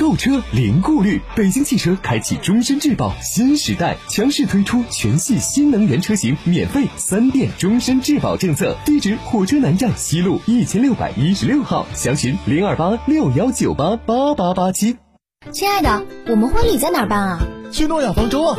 购车零顾虑，北京汽车开启终身质保新时代，强势推出全系新能源车型免费三电终身质保政策。地址：火车南站西路一千六百一十六号，详询零二八六幺九八八八八七。亲爱的，我们婚礼在哪儿办啊？去诺亚方舟啊！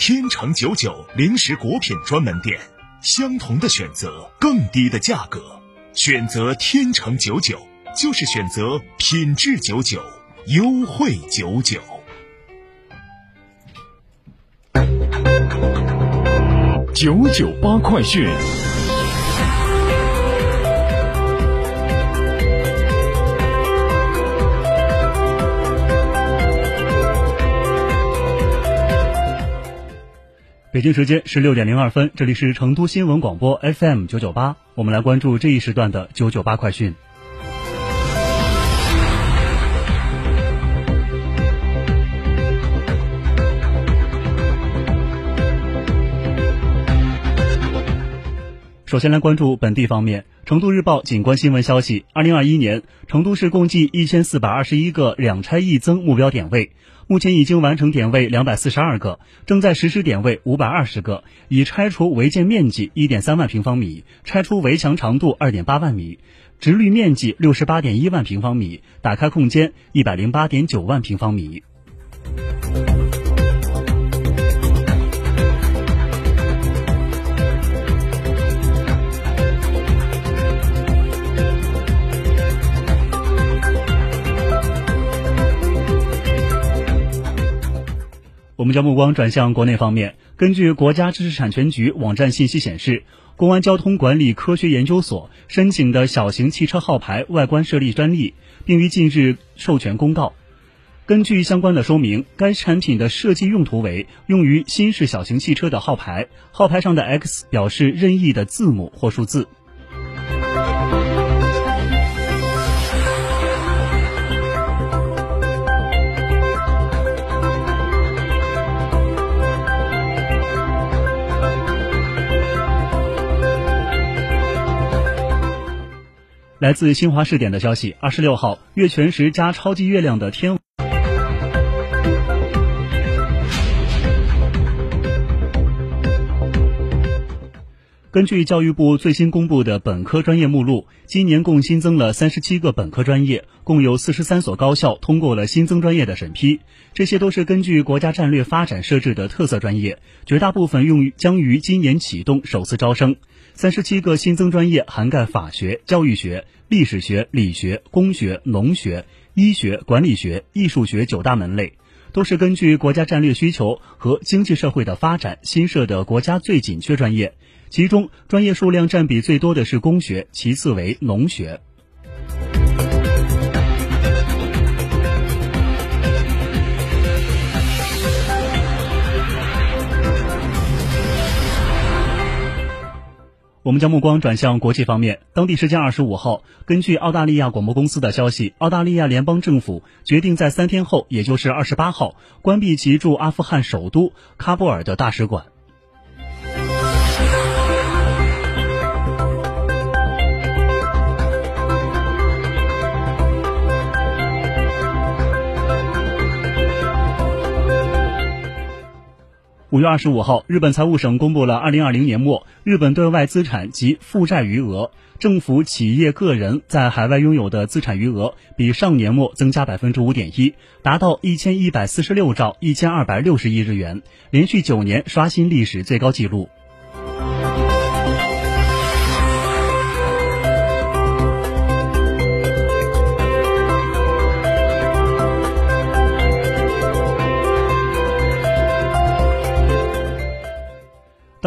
天成九九零食果品专门店，相同的选择，更低的价格，选择天成九九就是选择品质九九，优惠九九。九九八快讯。北京时间十六点零二分，这里是成都新闻广播 FM 九九八，我们来关注这一时段的九九八快讯。首先来关注本地方面，成都日报景观新闻消息：二零二一年，成都市共计一千四百二十一个两拆一增目标点位，目前已经完成点位两百四十二个，正在实施点位五百二十个，已拆除违建面积一点三万平方米，拆除围墙长度二点八万米，直绿面积六十八点一万平方米，打开空间一百零八点九万平方米。我们将目光转向国内方面。根据国家知识产权局网站信息显示，公安交通管理科学研究所申请的小型汽车号牌外观设立专利，并于近日授权公告。根据相关的说明，该产品的设计用途为用于新式小型汽车的号牌，号牌上的 X 表示任意的字母或数字。来自新华视点的消息，二十六号，月全食加超级月亮的天。根据教育部最新公布的本科专业目录，今年共新增了三十七个本科专业，共有四十三所高校通过了新增专业的审批。这些都是根据国家战略发展设置的特色专业，绝大部分用于将于今年启动首次招生。三十七个新增专业涵盖法学、教育学、历史学、理学、工学、农学、医学、管理学、艺术学九大门类。都是根据国家战略需求和经济社会的发展新设的国家最紧缺专业，其中专业数量占比最多的是工学，其次为农学。我们将目光转向国际方面。当地时间二十五号，根据澳大利亚广播公司的消息，澳大利亚联邦政府决定在三天后，也就是二十八号，关闭其驻阿富汗首都喀布尔的大使馆。五月二十五号，日本财务省公布了二零二零年末日本对外资产及负债余额，政府、企业、个人在海外拥有的资产余额比上年末增加百分之五点一，达到一千一百四十六兆一千二百六十亿日元，连续九年刷新历史最高纪录。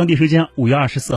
当地时间五月二十四。